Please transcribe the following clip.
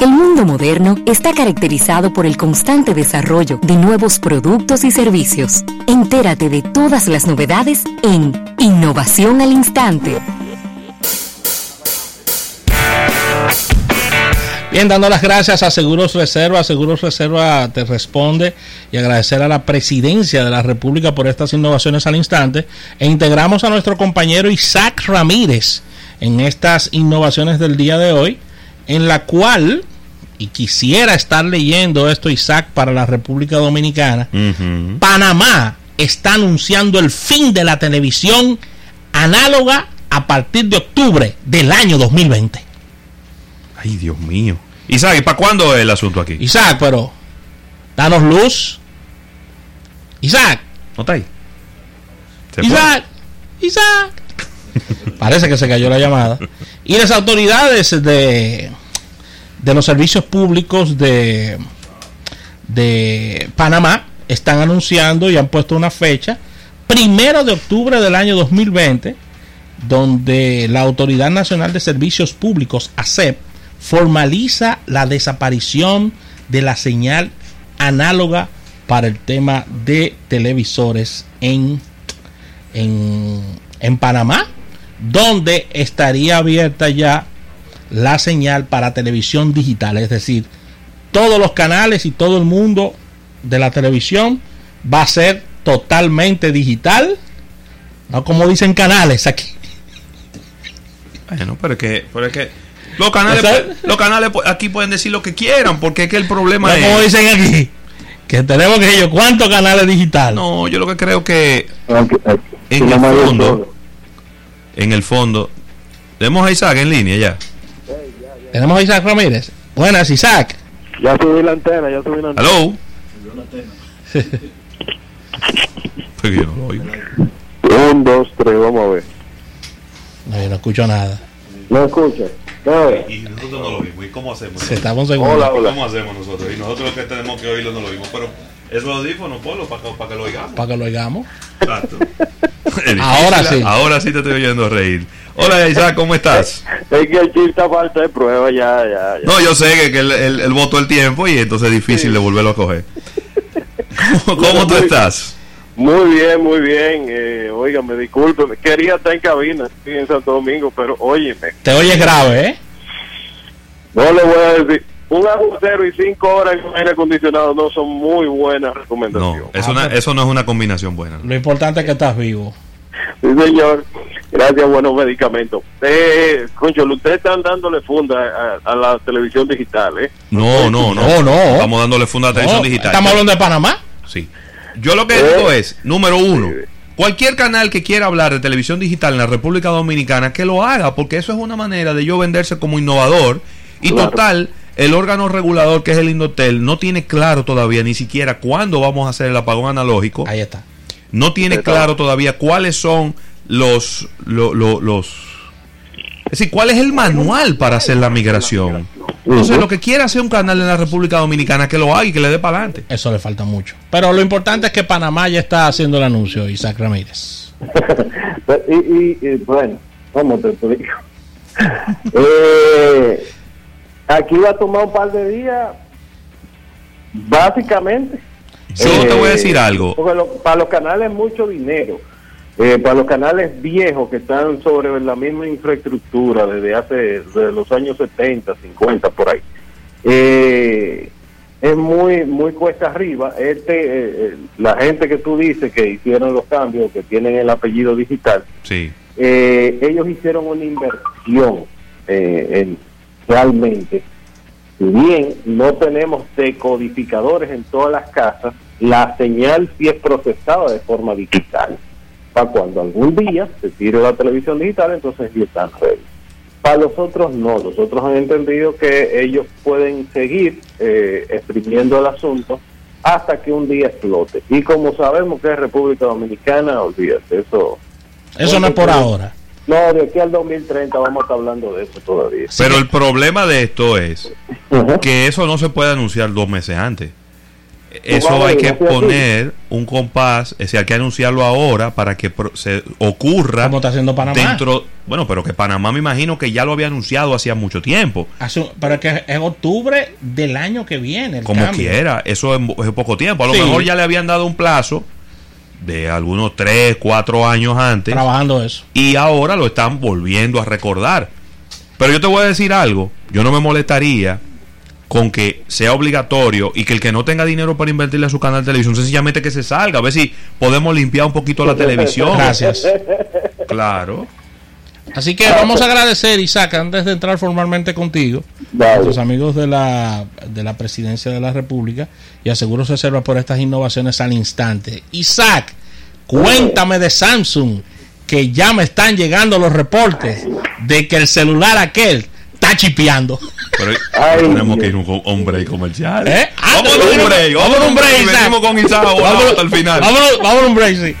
El mundo moderno está caracterizado por el constante desarrollo de nuevos productos y servicios. Entérate de todas las novedades en Innovación al Instante. Bien, dando las gracias a Seguros Reserva. Seguros Reserva te responde y agradecer a la presidencia de la República por estas innovaciones al instante. E integramos a nuestro compañero Isaac Ramírez en estas innovaciones del día de hoy, en la cual y quisiera estar leyendo esto, Isaac, para la República Dominicana, Panamá está anunciando el fin de la televisión análoga a partir de octubre del año 2020. Ay, Dios mío. Isaac, ¿y para cuándo es el asunto aquí? Isaac, pero danos luz. Isaac. ¿No está ahí? Isaac. Isaac. Parece que se cayó la llamada. Y las autoridades de de los servicios públicos de, de Panamá están anunciando y han puesto una fecha, primero de octubre del año 2020, donde la Autoridad Nacional de Servicios Públicos, ASEP, formaliza la desaparición de la señal análoga para el tema de televisores en, en, en Panamá, donde estaría abierta ya la señal para televisión digital, es decir, todos los canales y todo el mundo de la televisión va a ser totalmente digital, no como dicen canales aquí. Bueno, pero es que, pero es que los canales, los canales aquí pueden decir lo que quieran, porque es que el problema es. Como dicen aquí, que tenemos que ellos, ¿cuántos canales digitales? No, yo lo que creo que en el fondo, en el fondo, tenemos a Isaac en línea ya. Tenemos a Isaac Ramírez. Buenas, Isaac. Ya subí la antena, ya subí la antena. Hello. Un, dos, tres, vamos a ver. No, yo no escucho nada. No escucha. No. Y nosotros no lo vimos. ¿Y cómo hacemos? Estamos hola, hola. ¿Cómo hacemos nosotros? Y nosotros lo que tenemos que oírlo no lo vimos. Pero es los audífonos, Polo, para que, para que lo oigamos. Para que lo oigamos. Exacto. ahora sí. Ahora sí te estoy oyendo reír. Hola Isaac, ¿cómo estás? Es que el chiste falta de prueba, ya, ya, ya. No, yo sé que, que el, el, el, voto el tiempo y entonces es difícil de volverlo a coger. ¿Cómo, cómo tú estás? Muy bien, muy bien. Eh, oiga, me disculpe, quería estar en cabina estoy en Santo Domingo, pero óyeme. Te oyes grave, ¿eh? No le voy a decir. Un agujero y cinco horas en aire acondicionado no son muy buenas recomendaciones. No, una, eso no es una combinación buena. Lo importante es que estás vivo. Sí, señor. Gracias buenos medicamentos. Eh, concho, ustedes están dándole funda a, a, la televisión digital, ¿eh? No, no, no. No, no. Estamos dándole funda a la televisión No, digital. ¿Estamos hablando de Panamá? Sí. Yo lo que digo es, número uno, cualquier canal que quiera hablar de televisión digital en la República Dominicana, que lo haga, porque eso es una manera de yo venderse como innovador. Y Claro. total, el órgano regulador que es el Indotel no tiene claro todavía ni siquiera cuándo vamos a hacer el apagón analógico. Ahí está. No tiene claro todavía cuáles son los, lo- lo- los... Es decir, cuál es el manual para hacer la migración. Entonces, lo que quiera hacer un canal en la República Dominicana, que lo haga y que le dé para adelante. Eso le falta mucho. Pero lo importante es que Panamá ya está haciendo el anuncio, Isaac Ramírez. y, y, y, bueno, ¿cómo te explico? eh, aquí va a tomar un par de días, básicamente. Yo te voy a decir algo. Porque lo- para los canales es mucho dinero. Eh, para los canales viejos que están sobre la misma infraestructura desde hace desde los años 70, 50 por ahí. Eh, es muy muy cuesta arriba. Este eh, eh, la gente que tú dices que hicieron los cambios, que tienen el apellido digital, Sí. eh, ellos hicieron una inversión eh, en, realmente. Si bien no tenemos decodificadores en todas las casas, la señal sí es procesada de forma digital. Para cuando algún día se tire la televisión digital, entonces ya están ready. Para los otros no, los otros han entendido que ellos pueden seguir eh, exprimiendo el asunto hasta que un día explote. Y como sabemos que es República Dominicana, olvídate, eso Eso no es por ahora. no, de aquí al 2030 vamos a estar hablando de eso todavía. Pero el problema de esto es que eso no se puede anunciar dos meses antes. Eso hay que poner un compás, es decir, hay que anunciarlo ahora para que se ocurra. Como está haciendo Panamá. Dentro, bueno, pero que Panamá me imagino que ya lo había anunciado hacía mucho tiempo. pero que es octubre del año que viene. Como quiera, eso es, poco tiempo. A lo mejor ya le habían dado un plazo de algunos 3, 4 años antes. Trabajando eso. Y ahora lo están volviendo a recordar. Pero yo te voy a decir algo, yo no me molestaría con que sea obligatorio y que el que no tenga dinero para invertirle a su canal de televisión, sencillamente que se salga, a ver si podemos limpiar un poquito la televisión. Gracias. Claro. Así que vamos a agradecer, Isaac, antes de entrar formalmente contigo, a nuestros amigos de la, de la Presidencia de la República y aseguro reserva por estas innovaciones al instante. Isaac, cuéntame de Samsung, que ya me están llegando los reportes de que el celular aquel está chipeando. Pero tenemos que ir un hombre comercial. ¿Eh? Vamos a un break. Vamos a un break. Venimos con Isaac hasta el final. Vamos a un break, sí.